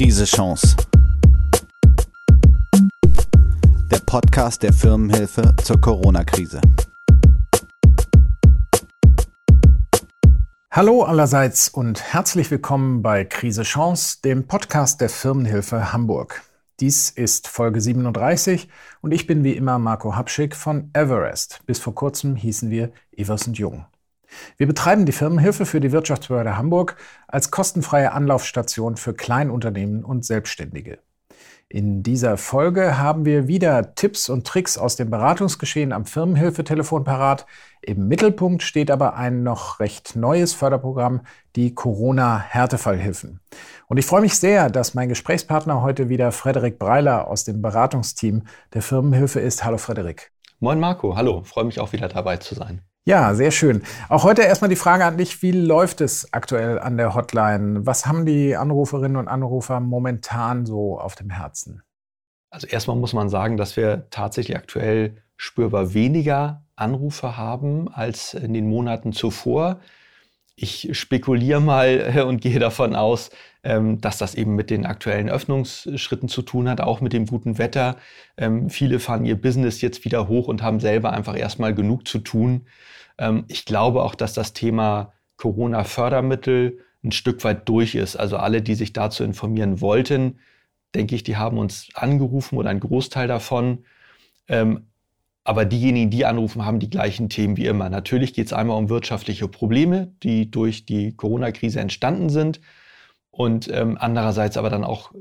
Krise Chance. Der Podcast der Firmenhilfe zur Corona-Krise. Hallo allerseits und herzlich willkommen bei Krise Chance, dem Podcast der Firmenhilfe Hamburg. Dies ist Folge 37 und ich bin wie immer Marco Hapschick von Everest. Bis vor kurzem hießen wir Evers und Jung. Wir betreiben die Firmenhilfe für die Wirtschaftsbehörde Hamburg als kostenfreie Anlaufstation für Kleinunternehmen und Selbstständige. In dieser Folge haben wir wieder Tipps und Tricks aus dem Beratungsgeschehen am Firmenhilfetelefon parat. Im Mittelpunkt steht aber ein noch recht neues Förderprogramm, die Corona-Härtefallhilfen. Und ich freue mich sehr, dass mein Gesprächspartner heute wieder Frederik Breiler aus dem Beratungsteam der Firmenhilfe ist. Hallo Frederik. Moin Marco, hallo, freue mich auch wieder dabei zu sein. Ja, sehr schön. Auch heute erstmal die Frage an dich, wie läuft es aktuell an der Hotline? Was haben die Anruferinnen und Anrufer momentan so auf dem Herzen? Also erstmal muss man sagen, dass wir tatsächlich aktuell spürbar weniger Anrufe haben als in den Monaten zuvor. Ich spekuliere mal und gehe davon aus, ähm, dass das eben mit den aktuellen Öffnungsschritten zu tun hat, auch mit dem guten Wetter. Ähm, viele fahren ihr Business jetzt wieder hoch und haben selber einfach erstmal genug zu tun. Ähm, ich glaube auch, dass das Thema Corona-Fördermittel ein Stück weit durch ist. Also alle, die sich dazu informieren wollten, denke ich, die haben uns angerufen oder ein Großteil davon. Aber diejenigen, die anrufen, haben die gleichen Themen wie immer. Natürlich geht es einmal um wirtschaftliche Probleme, die durch die Corona-Krise entstanden sind. Und ähm, andererseits aber dann auch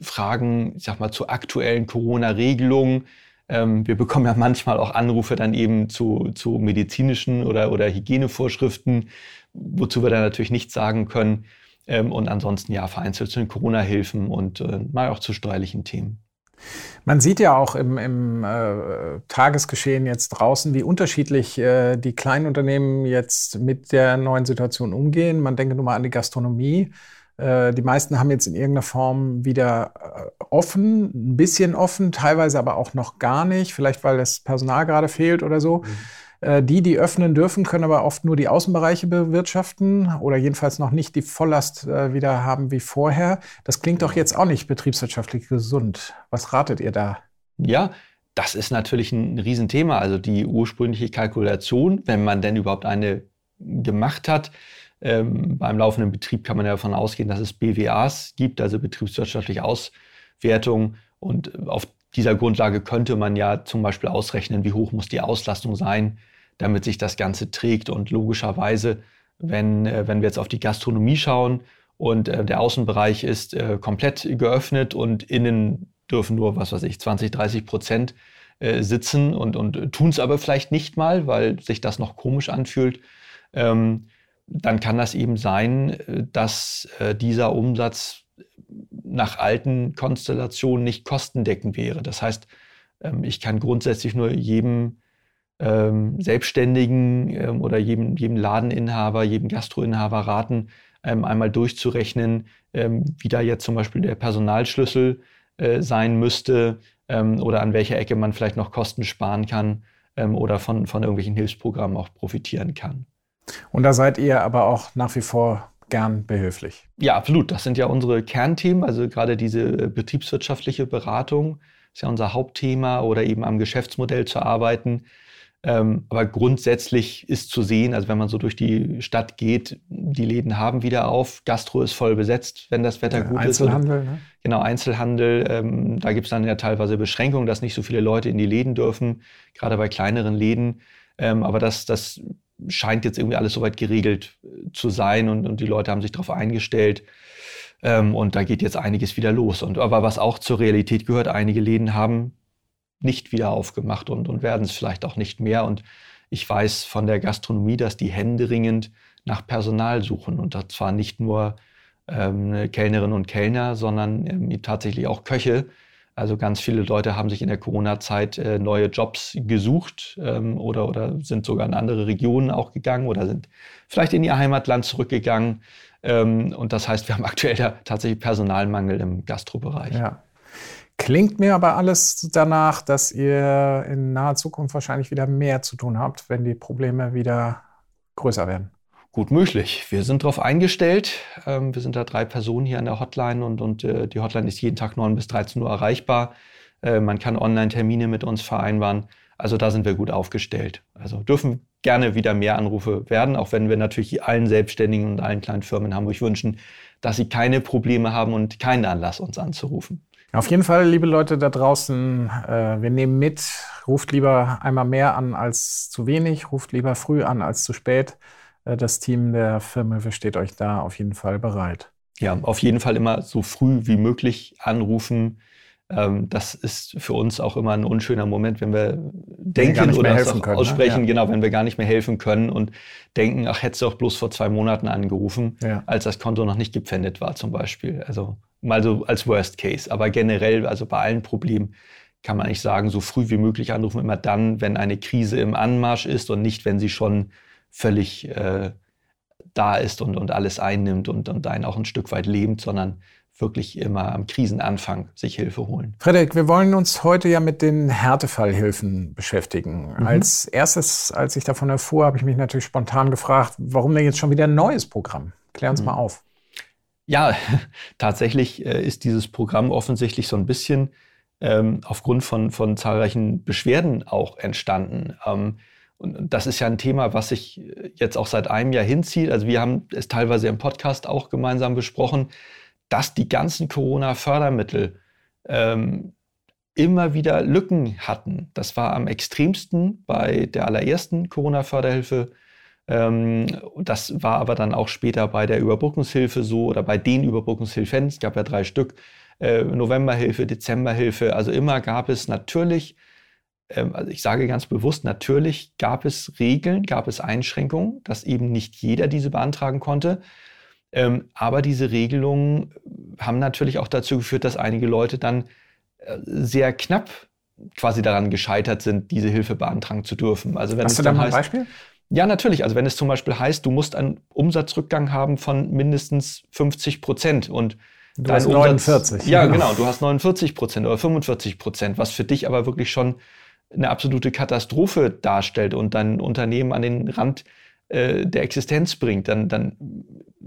Fragen, ich sag mal, zu aktuellen Corona-Regelungen, ähm, wir bekommen ja manchmal auch Anrufe dann eben zu, zu medizinischen oder, oder Hygienevorschriften, wozu wir dann natürlich nichts sagen können. Ähm, und ansonsten ja vereinzelt zu den Corona-Hilfen und äh, mal auch zu steuerlichen Themen. Man sieht ja auch im, im äh, Tagesgeschehen jetzt draußen, wie unterschiedlich äh, die kleinen Unternehmen jetzt mit der neuen Situation umgehen. Man denke nur mal an die Gastronomie. Äh, die meisten haben jetzt in irgendeiner Form wieder äh, offen, ein bisschen offen, teilweise aber auch noch gar nicht, vielleicht weil das Personal gerade fehlt oder so. Mhm. Äh, die, die öffnen dürfen, können aber oft nur die Außenbereiche bewirtschaften oder jedenfalls noch nicht die Volllast wieder haben wie vorher. Das klingt doch jetzt auch nicht betriebswirtschaftlich gesund. Was ratet ihr da? Ja, das ist natürlich ein Riesenthema. Also die ursprüngliche Kalkulation, wenn man denn überhaupt eine gemacht hat, ähm, beim laufenden Betrieb kann man ja davon ausgehen, dass es BWAs gibt, also betriebswirtschaftliche Auswertung. Und auf dieser Grundlage könnte man ja zum Beispiel ausrechnen, wie hoch muss die Auslastung sein, damit sich das Ganze trägt. Und logischerweise, wenn, äh, wenn wir jetzt auf die Gastronomie schauen und äh, der Außenbereich ist äh, komplett geöffnet und innen dürfen nur, was weiß ich, 20, 30 Prozent sitzen und, und tun es aber vielleicht nicht mal, weil sich das noch komisch anfühlt. Ähm, dann kann das eben sein, dass dieser Umsatz nach alten Konstellationen nicht kostendeckend wäre. Das heißt, ähm, ich kann grundsätzlich nur jedem ähm, Selbstständigen ähm, oder jedem, jedem Ladeninhaber, jedem Gastroinhaber raten, einmal durchzurechnen, wie da jetzt zum Beispiel der Personalschlüssel äh, sein müsste oder an welcher Ecke man vielleicht noch Kosten sparen kann oder von, von irgendwelchen Hilfsprogrammen auch profitieren kann. Und da seid ihr aber auch nach wie vor gern behilflich. Ja, absolut. Das sind ja unsere Kernthemen. Also gerade diese äh, betriebswirtschaftliche Beratung ist ja unser Hauptthema oder eben am Geschäftsmodell zu arbeiten. Ähm, aber grundsätzlich ist zu sehen, also wenn man so durch die Stadt geht, die Läden haben wieder auf, Gastro ist voll besetzt, wenn das Wetter ja, gut Einzelhandel, ist. Einzelhandel, ne? Genau, Einzelhandel. Ähm, da gibt es dann ja teilweise Beschränkungen, dass nicht so viele Leute in die Läden dürfen, gerade bei kleineren Läden. Ähm, aber das, das scheint jetzt irgendwie alles soweit geregelt äh, zu sein und, und die Leute haben sich darauf eingestellt. Ähm, und da geht jetzt einiges wieder los. Und aber was auch zur Realität gehört, einige Läden haben nicht wieder aufgemacht und, und werden es vielleicht auch nicht mehr. Und ich weiß von der Gastronomie, dass die händeringend nach Personal suchen. Und zwar nicht nur ähm, Kellnerinnen und Kellner, sondern ähm, tatsächlich auch Köche, also ganz viele Leute haben sich in der Corona-Zeit äh, neue Jobs gesucht ähm, oder, oder sind sogar in andere Regionen auch gegangen oder sind vielleicht in ihr Heimatland zurückgegangen. Ähm, und das heißt, wir haben aktuell da tatsächlich Personalmangel im Gastrobereich. Ja. Klingt mir aber alles danach, dass ihr in naher Zukunft wahrscheinlich wieder mehr zu tun habt, wenn die Probleme wieder größer werden. Gut möglich. Wir sind darauf eingestellt. Ähm, wir sind da drei Personen hier an der Hotline und, und äh, die Hotline ist jeden Tag 9 bis 13 Uhr erreichbar. Äh, man kann Online-Termine mit uns vereinbaren. Also da sind wir gut aufgestellt. Also dürfen gerne wieder mehr Anrufe werden, auch wenn wir natürlich allen Selbstständigen und allen kleinen Firmen in Hamburg wünschen, dass sie keine Probleme haben und keinen Anlass, uns anzurufen. Auf jeden Fall, liebe Leute da draußen, äh, wir nehmen mit, ruft lieber einmal mehr an als zu wenig, ruft lieber früh an als zu spät. Äh, das Team der Firma steht euch da auf jeden Fall bereit. Ja, auf jeden Fall immer so früh wie möglich anrufen. Ähm, das ist für uns auch immer ein unschöner Moment, wenn wir denken oder helfen können, ne? aussprechen, ne? ja. genau, wenn wir gar nicht mehr helfen können und denken, ach, hättest du auch bloß vor zwei Monaten angerufen, ja. als das Konto noch nicht gepfändet war zum Beispiel. Also mal so als Worst Case. Aber generell, also bei allen Problemen kann man eigentlich sagen, so früh wie möglich anrufen, immer dann, wenn eine Krise im Anmarsch ist und nicht, wenn sie schon völlig äh, da ist und, und alles einnimmt und, und einen auch ein Stück weit lebt, sondern wirklich immer am Krisenanfang sich Hilfe holen. Frederik, wir wollen uns heute ja mit den Härtefallhilfen beschäftigen. Mhm. Als erstes, als ich davon erfuhr, habe ich mich natürlich spontan gefragt, warum denn jetzt schon wieder ein neues Programm? Klär uns mhm. mal auf. Ja, tatsächlich äh, ist dieses Programm offensichtlich so ein bisschen ähm, aufgrund von, von zahlreichen Beschwerden auch entstanden. Ähm, und das ist ja ein Thema, was sich jetzt auch seit einem Jahr hinzieht. Also wir haben es teilweise im Podcast auch gemeinsam besprochen, dass die ganzen Corona-Fördermittel ähm, immer wieder Lücken hatten. Das war am extremsten bei der allerersten Corona-Förderhilfe. Ähm, das war aber dann auch später bei der Überbrückungshilfe so oder bei den Überbrückungshilfen. Es gab ja drei Stück. Äh, Novemberhilfe, Dezemberhilfe. Also immer gab es natürlich also ich sage ganz bewusst, natürlich gab es Regeln, gab es Einschränkungen, dass eben nicht jeder diese beantragen konnte. Ähm, aber diese Regelungen haben natürlich auch dazu geführt, dass einige Leute dann äh, sehr knapp quasi daran gescheitert sind, diese Hilfe beantragen zu dürfen. Also wenn Hast du da mal ein Beispiel? Ja, natürlich. Also wenn es zum Beispiel heißt, du musst einen Umsatzrückgang haben von mindestens 50 Prozent und Du hast 49. Umsatz, ja, genau. Du hast 49 Prozent oder 45 Prozent, was für dich aber wirklich schon eine absolute Katastrophe darstellt und dein Unternehmen an den Rand äh, der Existenz bringt, dann, dann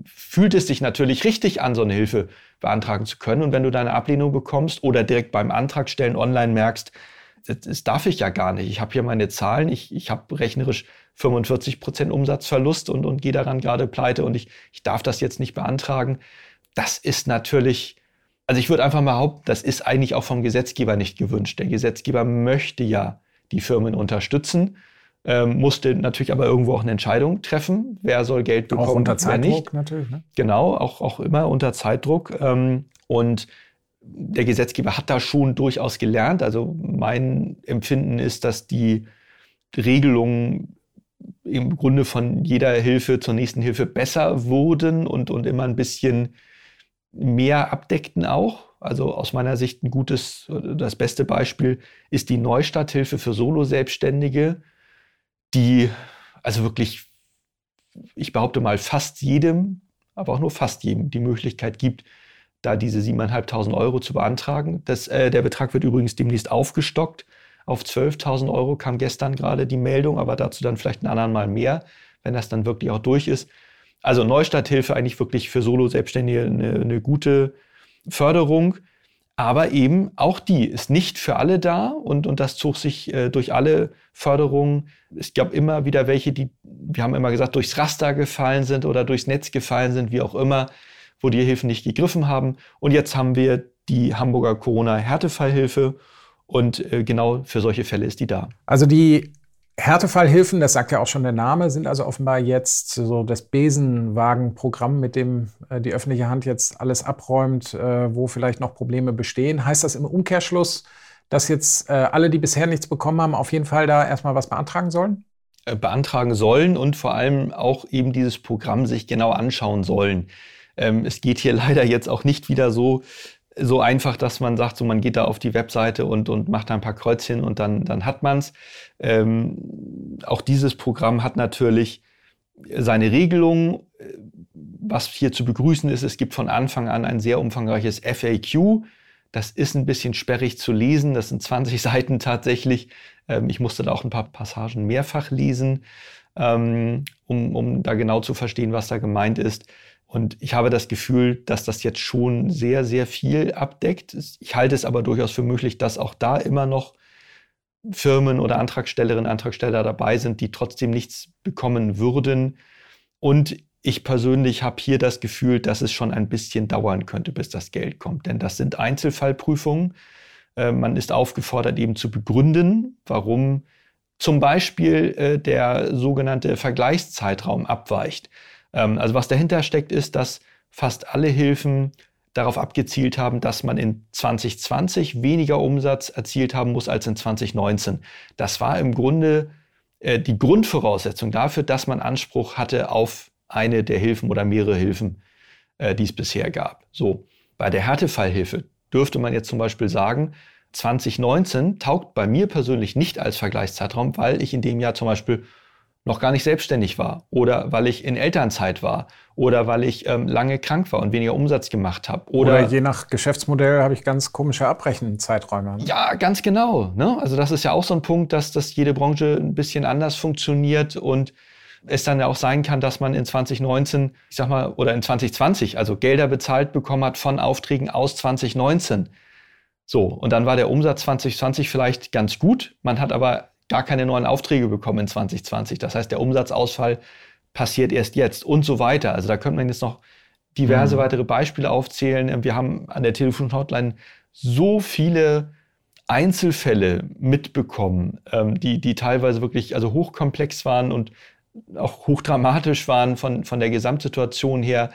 fühlt es sich natürlich richtig an, so eine Hilfe beantragen zu können. Und wenn du deine Ablehnung bekommst oder direkt beim Antragstellen online merkst, das, das darf ich ja gar nicht. Ich habe hier meine Zahlen, ich, ich habe rechnerisch 45 Prozent Umsatzverlust und, und gehe daran gerade pleite und ich, ich darf das jetzt nicht beantragen. Das ist natürlich also ich würde einfach mal behaupten, das ist eigentlich auch vom Gesetzgeber nicht gewünscht. Der Gesetzgeber möchte ja die Firmen unterstützen, ähm, musste natürlich aber irgendwo auch eine Entscheidung treffen, wer soll Geld bekommen, auch unter Zeitdruck wer nicht. natürlich. Ne? Genau, auch, auch immer unter Zeitdruck. Ähm, und der Gesetzgeber hat da schon durchaus gelernt. Also mein Empfinden ist, dass die Regelungen im Grunde von jeder Hilfe zur nächsten Hilfe besser wurden und, und immer ein bisschen mehr abdeckten auch. Also aus meiner Sicht ein gutes, das beste Beispiel ist die Neustarthilfe für Solo-Selbstständige, die also wirklich, ich behaupte mal, fast jedem, aber auch nur fast jedem die Möglichkeit gibt, da diese 7.500 Euro zu beantragen. Das, äh, der Betrag wird übrigens demnächst aufgestockt auf 12.000 Euro, kam gestern gerade die Meldung, aber dazu dann vielleicht ein anderen Mal mehr, wenn das dann wirklich auch durch ist. Also Neustarthilfe eigentlich wirklich für Solo-Selbstständige eine, eine gute Förderung. Aber eben auch die ist nicht für alle da und, und das zog sich äh, durch alle Förderungen. Es gab immer wieder welche, die, wir haben immer gesagt, durchs Raster gefallen sind oder durchs Netz gefallen sind, wie auch immer, wo die Hilfen nicht gegriffen haben. Und jetzt haben wir die Hamburger Corona-Härtefallhilfe und äh, genau für solche Fälle ist die da. Also die Härtefallhilfen, das sagt ja auch schon der Name, sind also offenbar jetzt so das Besenwagenprogramm, mit dem äh, die öffentliche Hand jetzt alles abräumt, äh, wo vielleicht noch Probleme bestehen. Heißt das im Umkehrschluss, dass jetzt äh, alle, die bisher nichts bekommen haben, auf jeden Fall da erstmal was beantragen sollen? Beantragen sollen und vor allem auch eben dieses Programm sich genau anschauen sollen. Ähm, es geht hier leider jetzt auch nicht wieder so, so einfach, dass man sagt, so man geht da auf die Webseite und, und macht da ein paar Kreuzchen und dann, dann hat man's. Ähm, auch dieses Programm hat natürlich seine Regelungen. Was hier zu begrüßen ist, es gibt von Anfang an ein sehr umfangreiches FAQ. Das ist ein bisschen sperrig zu lesen. Das sind 20 Seiten tatsächlich. Ähm, ich musste da auch ein paar Passagen mehrfach lesen, ähm, um, um da genau zu verstehen, was da gemeint ist. Und ich habe das Gefühl, dass das jetzt schon sehr, sehr viel abdeckt. Ich halte es aber durchaus für möglich, dass auch da immer noch Firmen oder Antragstellerinnen, Antragsteller dabei sind, die trotzdem nichts bekommen würden. Und ich persönlich habe hier das Gefühl, dass es schon ein bisschen dauern könnte, bis das Geld kommt. Denn das sind Einzelfallprüfungen. Äh, man ist aufgefordert, eben zu begründen, warum zum Beispiel äh, der sogenannte Vergleichszeitraum abweicht. Ähm, also was dahinter steckt, ist, dass fast alle Hilfen darauf abgezielt haben, dass man in 2020 weniger Umsatz erzielt haben muss als in 2019. Das war im Grunde äh, die Grundvoraussetzung dafür, dass man Anspruch hatte auf eine der Hilfen oder mehrere Hilfen, äh, die es bisher gab. So, bei der Härtefallhilfe dürfte man jetzt zum Beispiel sagen, 2019 taugt bei mir persönlich nicht als Vergleichszeitraum, weil ich in dem Jahr zum Beispiel noch gar nicht selbstständig war oder weil ich in Elternzeit war oder weil ich ähm, lange krank war und weniger Umsatz gemacht habe. Oder, oder, je nach Geschäftsmodell habe ich ganz komische Abrechenzeiträume. Ja, ganz genau. Ne? Also das ist ja auch so ein Punkt, dass, dass jede Branche ein bisschen anders funktioniert und es dann ja auch sein kann, dass man in 2019, ich sag mal, oder in 2020, also Gelder bezahlt bekommen hat von Aufträgen aus 2019. So, und dann war der Umsatz 2020 vielleicht ganz gut. Man hat aber gar keine neuen Aufträge bekommen in 2020. Das heißt, der Umsatzausfall passiert erst jetzt und so weiter. Also da könnte man jetzt noch diverse mhm. weitere Beispiele aufzählen. Wir haben an der Telefon-Hotline so viele Einzelfälle mitbekommen, ähm, die, die teilweise wirklich also hochkomplex waren und auch hochdramatisch waren von, von der Gesamtsituation her,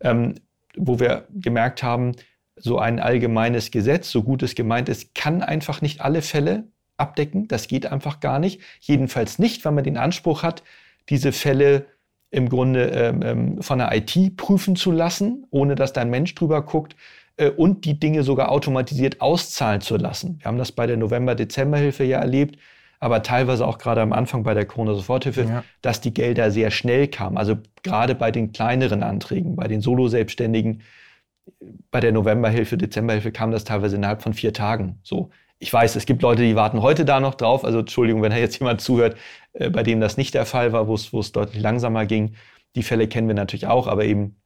ähm, wo wir gemerkt haben, so ein allgemeines Gesetz, so gut es gemeint ist, kann einfach nicht alle Fälle abdecken. Das geht einfach gar nicht. Jedenfalls nicht, wenn man den Anspruch hat, diese Fälle im Grunde ähm, ähm von der IT prüfen zu lassen, ohne dass da ein Mensch drüber guckt äh, und die Dinge sogar automatisiert auszahlen zu lassen. Wir haben das bei der November-Dezember-Hilfe ja erlebt, aber teilweise auch gerade am Anfang bei der Corona-Soforthilfe, ja. dass die Gelder sehr schnell kamen. Also gerade bei den kleineren Anträgen, bei den Solo-Selbstständigen, bei der Novemberhilfe, Dezemberhilfe kam das teilweise innerhalb von vier Tagen. So, ich weiß, es gibt Leute, die warten heute da noch drauf. Also Entschuldigung, wenn da jetzt jemand zuhört, äh, bei dem das nicht der Fall war, wo es deutlich langsamer ging. Die Fälle kennen wir natürlich auch, aber eben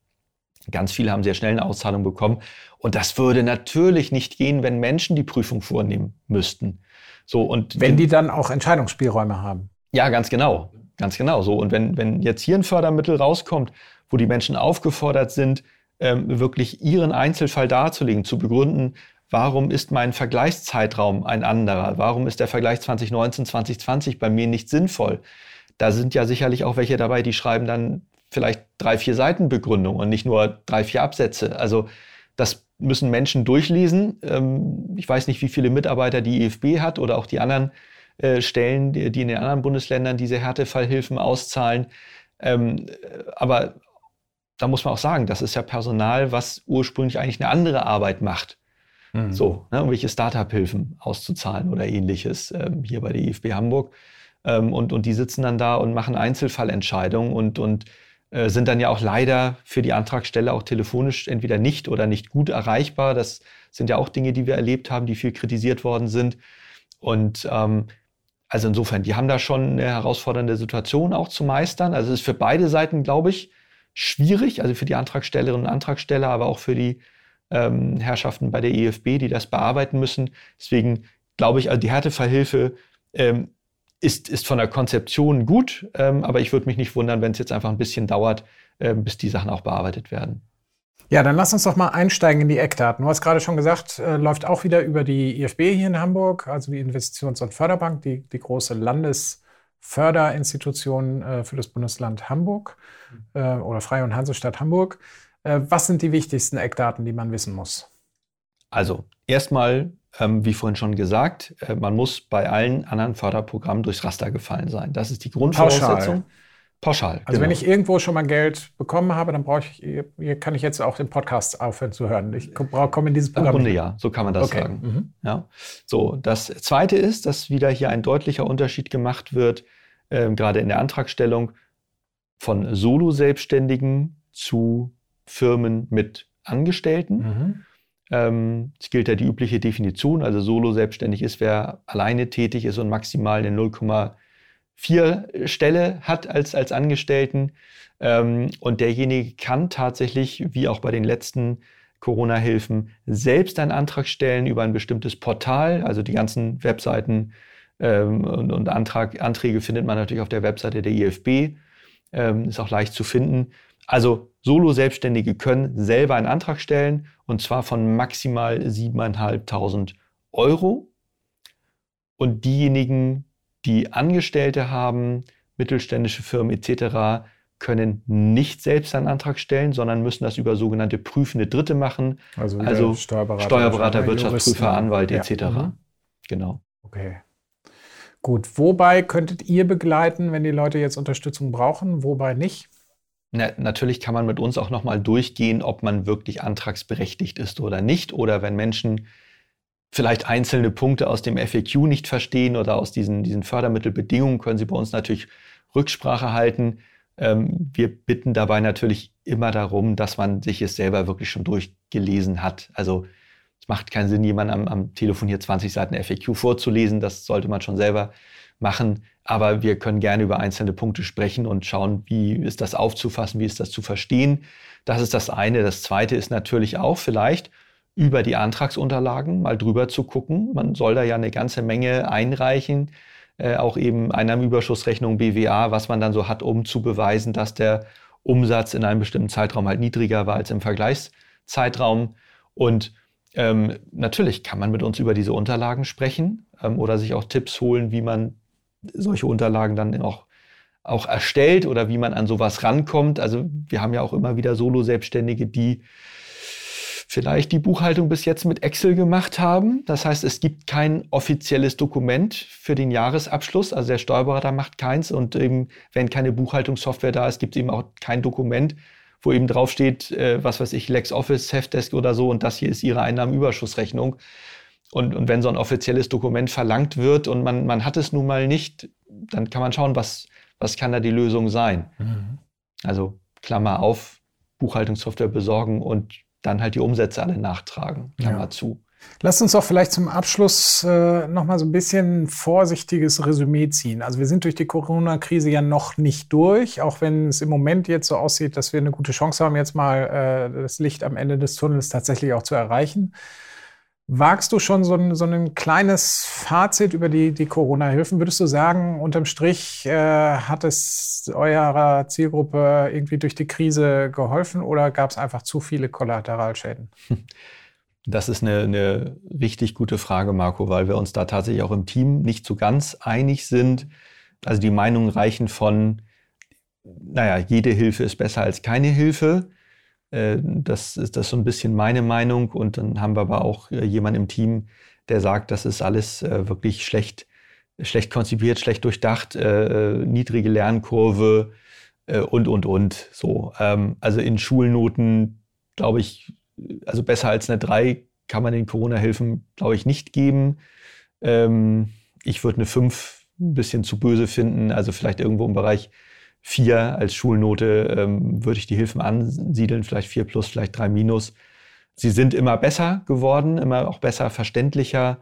ganz viele haben sehr schnell eine Auszahlung bekommen. Und das würde natürlich nicht gehen, wenn Menschen die Prüfung vornehmen müssten. So, und wenn die dann auch Entscheidungsspielräume haben. Ja, ganz genau. Ganz genau so. Und wenn, wenn jetzt hier ein Fördermittel rauskommt, wo die Menschen aufgefordert sind, ähm, wirklich ihren Einzelfall darzulegen, zu begründen, warum ist mein Vergleichszeitraum ein anderer? Warum ist der Vergleich 2019, 2020 bei mir nicht sinnvoll? Da sind ja sicherlich auch welche dabei, die schreiben dann vielleicht drei, vier Seiten Begründung und nicht nur drei, vier Absätze. Also das müssen Menschen durchlesen. Ähm, ich weiß nicht, wie viele Mitarbeiter die IFB hat oder auch die anderen äh, Stellen, die in den anderen Bundesländern diese Härtefallhilfen auszahlen. Ähm, aber da muss man auch sagen, das ist ja Personal, was ursprünglich eigentlich eine andere Arbeit macht. Mhm. So, ne, irgendwelche Startup-Hilfen auszuzahlen oder ähnliches ähm, hier bei der IFB Hamburg. Ähm, und, und die sitzen dann da und machen Einzelfallentscheidungen und, und äh, sind dann ja auch leider für die Antragsteller auch telefonisch entweder nicht oder nicht gut erreichbar. Das sind ja auch Dinge, die wir erlebt haben, die viel kritisiert worden sind. Und ähm, also insofern, die haben da schon eine herausfordernde Situation auch zu meistern. Also es ist für beide Seiten, glaube ich, schwierig, also für die Antragstellerinnen und Antragsteller, aber auch für die ähm, Herrschaften bei der EFB, die das bearbeiten müssen. Deswegen glaube ich, also die Härtefallhilfe ähm, ist, ist von der Konzeption gut, ähm, aber ich würde mich nicht wundern, wenn es jetzt einfach ein bisschen dauert, äh, bis die Sachen auch bearbeitet werden. Ja, dann lass uns doch mal einsteigen in die Eckdaten. Du hast gerade schon gesagt, äh, läuft auch wieder über die IFB hier in Hamburg, also die Investitions- und Förderbank, die, die große Landesförderinstitution äh, für das Bundesland Hamburg äh, oder Freie und Hansestadt Hamburg. Äh, was sind die wichtigsten Eckdaten, die man wissen muss? Also erstmal, ähm, wie vorhin schon gesagt, äh, man muss bei allen anderen Förderprogrammen durchs Raster gefallen sein. Das ist die Grundvoraussetzung. Pauschal. Pauschal. Also genau. wenn ich irgendwo schon mal Geld bekommen habe, dann brauche ich, hier kann ich jetzt auch den Podcast aufhören zu hören. Ich komme in dieses Programm. Im Grunde ja, so kann man das okay. sagen. Mhm. Ja. So, das Zweite ist, dass wieder hier ein deutlicher Unterschied gemacht wird, äh, gerade in der Antragstellung von Solo-Selbstständigen zu Firmen mit Angestellten. Mhm. Ähm, es gilt ja die übliche Definition, also solo selbstständig ist, wer alleine tätig ist und maximal eine 0,4 Stelle hat als, als Angestellten. Ähm, und derjenige kann tatsächlich, wie auch bei den letzten Corona-Hilfen, selbst einen Antrag stellen über ein bestimmtes Portal. Also die ganzen Webseiten ähm, und, und Antrag, Anträge findet man natürlich auf der Webseite der IFB. Ähm, ist auch leicht zu finden. Also Solo-Selbstständige können selber einen Antrag stellen und zwar von maximal 7.500 Euro. Und diejenigen, die Angestellte haben, mittelständische Firmen etc., können nicht selbst einen Antrag stellen, sondern müssen das über sogenannte prüfende Dritte machen. Also, also Steuerberater, Steuerberater Wirtschaftsprüfer, Anwalt etc. Ja. Mhm. Genau. Okay. Gut, wobei könntet ihr begleiten, wenn die Leute jetzt Unterstützung brauchen, wobei nicht? Na, natürlich kann man mit uns auch nochmal durchgehen, ob man wirklich antragsberechtigt ist oder nicht. Oder wenn Menschen vielleicht einzelne Punkte aus dem FAQ nicht verstehen oder aus diesen, diesen Fördermittelbedingungen, können sie bei uns natürlich Rücksprache halten. Ähm, wir bitten dabei natürlich immer darum, dass man sich es selber wirklich schon durchgelesen hat. Also es macht keinen Sinn, jemand am, am Telefon hier 20 Seiten FAQ vorzulesen. Das sollte man schon selber machen. Aber wir können gerne über einzelne Punkte sprechen und schauen, wie ist das aufzufassen, wie ist das zu verstehen. Das ist das eine. Das zweite ist natürlich auch vielleicht über die Antragsunterlagen mal drüber zu gucken. Man soll da ja eine ganze Menge einreichen äh, auch eben Einnahmenüberschussrechnung BWA, was man dann so hat, um zu beweisen, dass der Umsatz in einem bestimmten Zeitraum halt niedriger war als im Vergleichszeitraum. Und ähm, natürlich kann man mit uns über diese Unterlagen sprechen ähm, oder sich auch Tipps holen, wie man solche Unterlagen dann auch, auch erstellt oder wie man an sowas rankommt. Also wir haben ja auch immer wieder Solo-Selbstständige, die vielleicht die Buchhaltung bis jetzt mit Excel gemacht haben. Das heißt, es gibt kein offizielles Dokument für den Jahresabschluss. Also der Steuerberater macht keins und eben, wenn keine Buchhaltungssoftware da ist, gibt es eben auch kein Dokument, wo eben draufsteht, äh, was weiß ich, LexOffice, Heftdesk oder so und das hier ist Ihre Einnahmenüberschussrechnung. Und, und wenn so ein offizielles Dokument verlangt wird und man, man hat es nun mal nicht, dann kann man schauen, was, was kann da die Lösung sein. Mhm. Also Klammer auf, Buchhaltungssoftware besorgen und dann halt die Umsätze alle nachtragen. Klammer ja. zu. Lass uns doch vielleicht zum Abschluss äh, nochmal so ein bisschen vorsichtiges Resümee ziehen. Also wir sind durch die Corona-Krise ja noch nicht durch, auch wenn es im Moment jetzt so aussieht, dass wir eine gute Chance haben, jetzt mal äh, das Licht am Ende des Tunnels tatsächlich auch zu erreichen. Wagst du schon so ein, so ein kleines Fazit über die, die Corona-Hilfen? Würdest du sagen, unterm Strich äh, hat es eurer Zielgruppe irgendwie durch die Krise geholfen oder gab es einfach zu viele Kollateralschäden? Das ist eine, eine richtig gute Frage, Marco, weil wir uns da tatsächlich auch im Team nicht so ganz einig sind. Also die Meinungen reichen von, naja, jede Hilfe ist besser als keine Hilfe das ist das so ein bisschen meine Meinung. Und dann haben wir aber auch äh, jemanden im Team, der sagt, das ist alles äh, wirklich schlecht, schlecht konzipiert, schlecht durchdacht, niedrige Lernkurve und, und, und. So. Ähm, also in Schulnoten, glaube ich, also besser als eine 3 kann man den Corona-Hilfen, glaube ich, nicht geben. Ähm, ich würde eine 5 ein bisschen zu böse finden, also vielleicht irgendwo im Bereich vier als Schulnote ähm, würde ich die Hilfen ansiedeln, vielleicht vier plus, vielleicht drei minus. Sie sind immer besser geworden, immer auch besser verständlicher.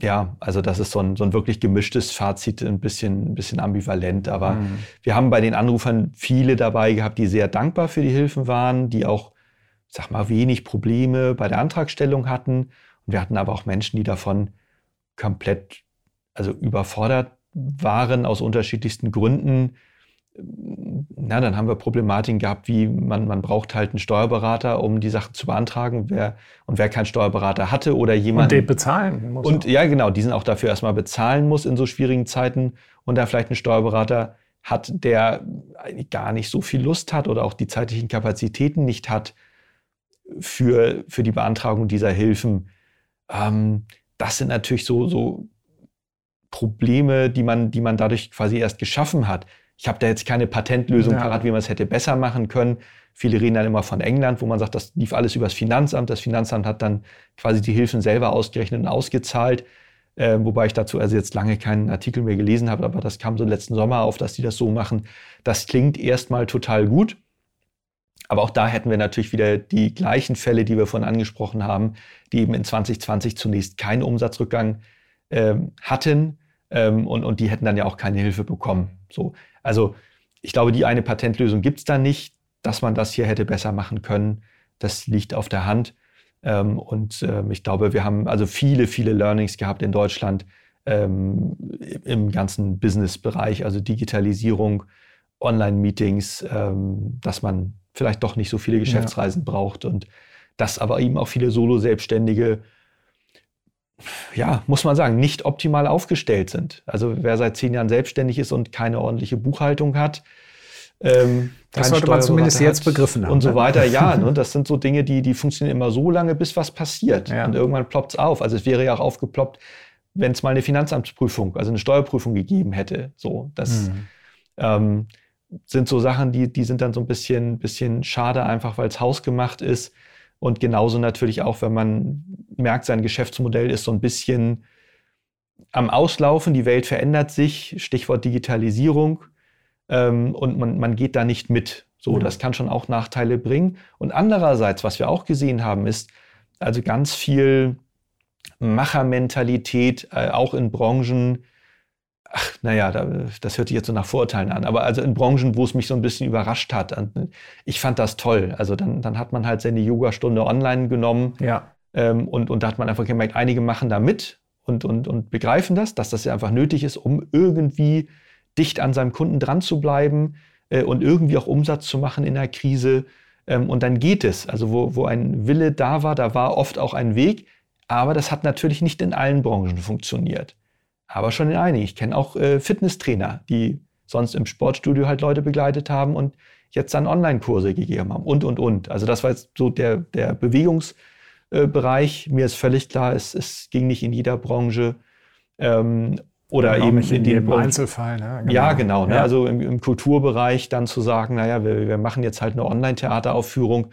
Ja, also das ist so ein, so ein wirklich gemischtes Fazit, ein bisschen, ein bisschen ambivalent. Aber mhm. wir haben bei den Anrufern viele dabei gehabt, die sehr dankbar für die Hilfen waren, die auch, sag mal, wenig Probleme bei der Antragstellung hatten. Und wir hatten aber auch Menschen, die davon komplett, also überfordert waren aus unterschiedlichsten Gründen na, dann haben wir Problematiken gehabt, wie man, man braucht halt einen Steuerberater, um die Sachen zu beantragen. Wer, und wer keinen Steuerberater hatte oder jemand. Und den bezahlen muss. Und ja, genau, diesen auch dafür erstmal bezahlen muss in so schwierigen Zeiten und da vielleicht einen Steuerberater hat, der gar nicht so viel Lust hat oder auch die zeitlichen Kapazitäten nicht hat für, für die Beantragung dieser Hilfen. Ähm, das sind natürlich so, so Probleme, die man, die man dadurch quasi erst geschaffen hat ich habe da jetzt keine Patentlösung ja. parat, wie man es hätte besser machen können. Viele reden dann immer von England, wo man sagt, das lief alles übers Finanzamt. Das Finanzamt hat dann quasi die Hilfen selber ausgerechnet und ausgezahlt. Äh, wobei ich dazu also jetzt lange keinen Artikel mehr gelesen habe, aber das kam so letzten Sommer auf, dass die das so machen. Das klingt erstmal total gut. aber auch da hätten wir natürlich wieder die gleichen Fälle, die wir vorhin angesprochen haben, die eben in 2020 zunächst keinen Umsatzrückgang ähm, hatten ähm, und, und die hätten dann ja auch keine Hilfe bekommen. So, also ich glaube, die eine Patentlösung gibt es da nicht, dass man das hier hätte besser machen können. Das liegt auf der Hand. Ähm, und ähm, ich glaube, wir haben also viele, viele Learnings gehabt in Deutschland ähm, im ganzen Business-Bereich, also Digitalisierung, Online-Meetings, ähm, dass man vielleicht doch nicht so viele Geschäftsreisen ja. braucht und dass aber eben auch viele Solo-Selbstständige, ja, muss man sagen, nicht optimal aufgestellt sind. Also wer seit zehn Jahren selbstständig ist und keine ordentliche Buchhaltung hat, ähm, das sollte man zumindest jetzt begriffen haben. Und so ne? weiter, ja. Ne? Das sind so Dinge, die, die funktionieren immer so lange, bis was passiert. Ja. Und irgendwann ploppt es auf. Also es wäre ja auch aufgeploppt, wenn es mal eine Finanzamtsprüfung, also eine Steuerprüfung gegeben hätte. So, das mhm. ähm, sind so Sachen, die, die sind dann so ein bisschen, bisschen schade, einfach weil es hausgemacht ist. Und genauso natürlich auch, wenn man merkt, sein Geschäftsmodell ist so ein bisschen am Auslaufen, die Welt verändert sich, Stichwort Digitalisierung, ähm, und man, man geht da nicht mit. So, mhm. das kann schon auch Nachteile bringen. Und andererseits, was wir auch gesehen haben, ist also ganz viel Machermentalität, äh, auch in Branchen, ach, naja, da, das hört sich jetzt so nach Vorurteilen an, aber also in Branchen, wo es mich so ein bisschen überrascht hat. Ich fand das toll. Also dann, dann hat man halt seine Yogastunde online genommen. Ja. Ähm, und, und da hat man einfach gemerkt, einige machen da mit und, und, und begreifen das, dass das ja einfach nötig ist, um irgendwie dicht an seinem Kunden dran zu bleiben äh, und irgendwie auch Umsatz zu machen in der Krise. Ähm, und dann geht es. Also wo, wo ein Wille da war, da war oft auch ein Weg. Aber das hat natürlich nicht in allen Branchen funktioniert. Aber schon in einigen. Ich kenne auch äh, Fitnesstrainer, die sonst im Sportstudio halt Leute begleitet haben und jetzt dann Online-Kurse gegeben haben und, und, und. Also das war jetzt so der, der Bewegungsbereich. Äh, Mir ist völlig klar, es, es ging nicht in jeder Branche. Ähm, oder eben in, in dem Einzelfall. Ne? Genau. Ja, genau. Ne? Ja. Also im, im, Kulturbereich dann zu sagen, naja, wir, wir machen jetzt halt eine Online-Theateraufführung.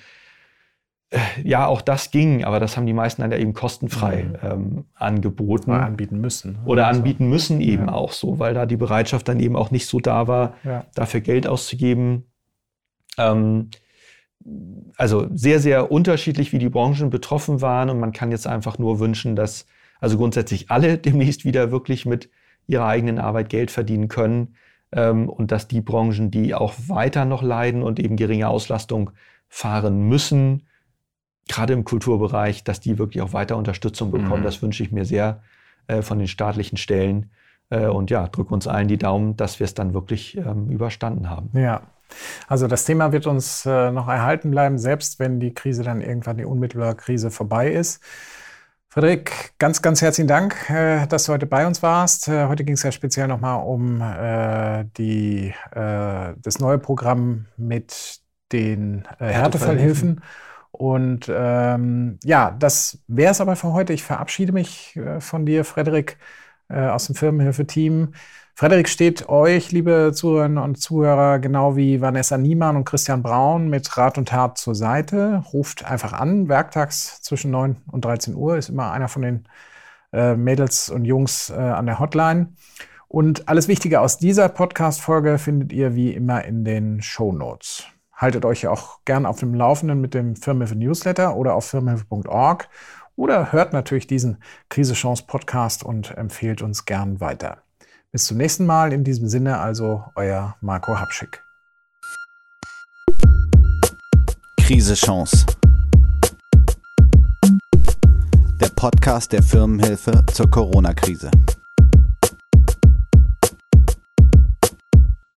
Äh, ja, auch das ging, aber das haben die meisten dann ja eben kostenfrei mhm. ähm, angeboten. Oder anbieten müssen. Oder anbieten müssen eben ja. auch so, weil da die Bereitschaft dann eben auch nicht so da war, ja. dafür Geld auszugeben. Ähm, also sehr, sehr unterschiedlich, wie die Branchen betroffen waren. Und man kann jetzt einfach nur wünschen, dass also grundsätzlich alle demnächst wieder wirklich mit ihrer eigenen Arbeit Geld verdienen können ähm, und dass die Branchen, die auch weiter noch leiden und eben geringe Auslastung fahren müssen, gerade im Kulturbereich, dass die wirklich auch weiter Unterstützung bekommen. Mhm. Das wünsche ich mir sehr äh, von den staatlichen Stellen. Äh, und ja, drücke uns allen die Daumen, dass wir es dann wirklich ähm, überstanden haben. Ja. Also das Thema wird uns äh, noch erhalten bleiben, selbst wenn die Krise dann irgendwann die unmittelbare Krise vorbei ist. Frederik, ganz, ganz herzlichen Dank, äh, dass du heute bei uns warst. Äh, heute ging es ja speziell nochmal um äh, die, das neue Programm mit den Härtefallhilfen. Und ähm, ja, das wäre es aber für heute. Ich verabschiede mich von dir, Frederik, aus dem Firmenhilfe-Team. Frederik steht euch, liebe Zuhörerinnen und Zuhörer, genau wie Vanessa Niemann und Christian Braun mit Rat und Tat zur Seite. Ruft einfach an, werktags zwischen 9 und 13 Uhr ist immer einer von den äh, Mädels und Jungs äh, an der Hotline. Und alles Wichtige aus dieser Podcast-Folge findet ihr wie immer in den Show Notes. Haltet euch auch gern auf dem Laufenden mit dem Firmenhilfe Newsletter oder auf firmenhilfe.org oder hört natürlich diesen Krise Chance Podcast und empfehlt uns gern weiter. Bis zum nächsten Mal. In diesem Sinne also euer Marco Habschick. Krise Chance. Der Podcast der Firmenhilfe zur Corona-Krise.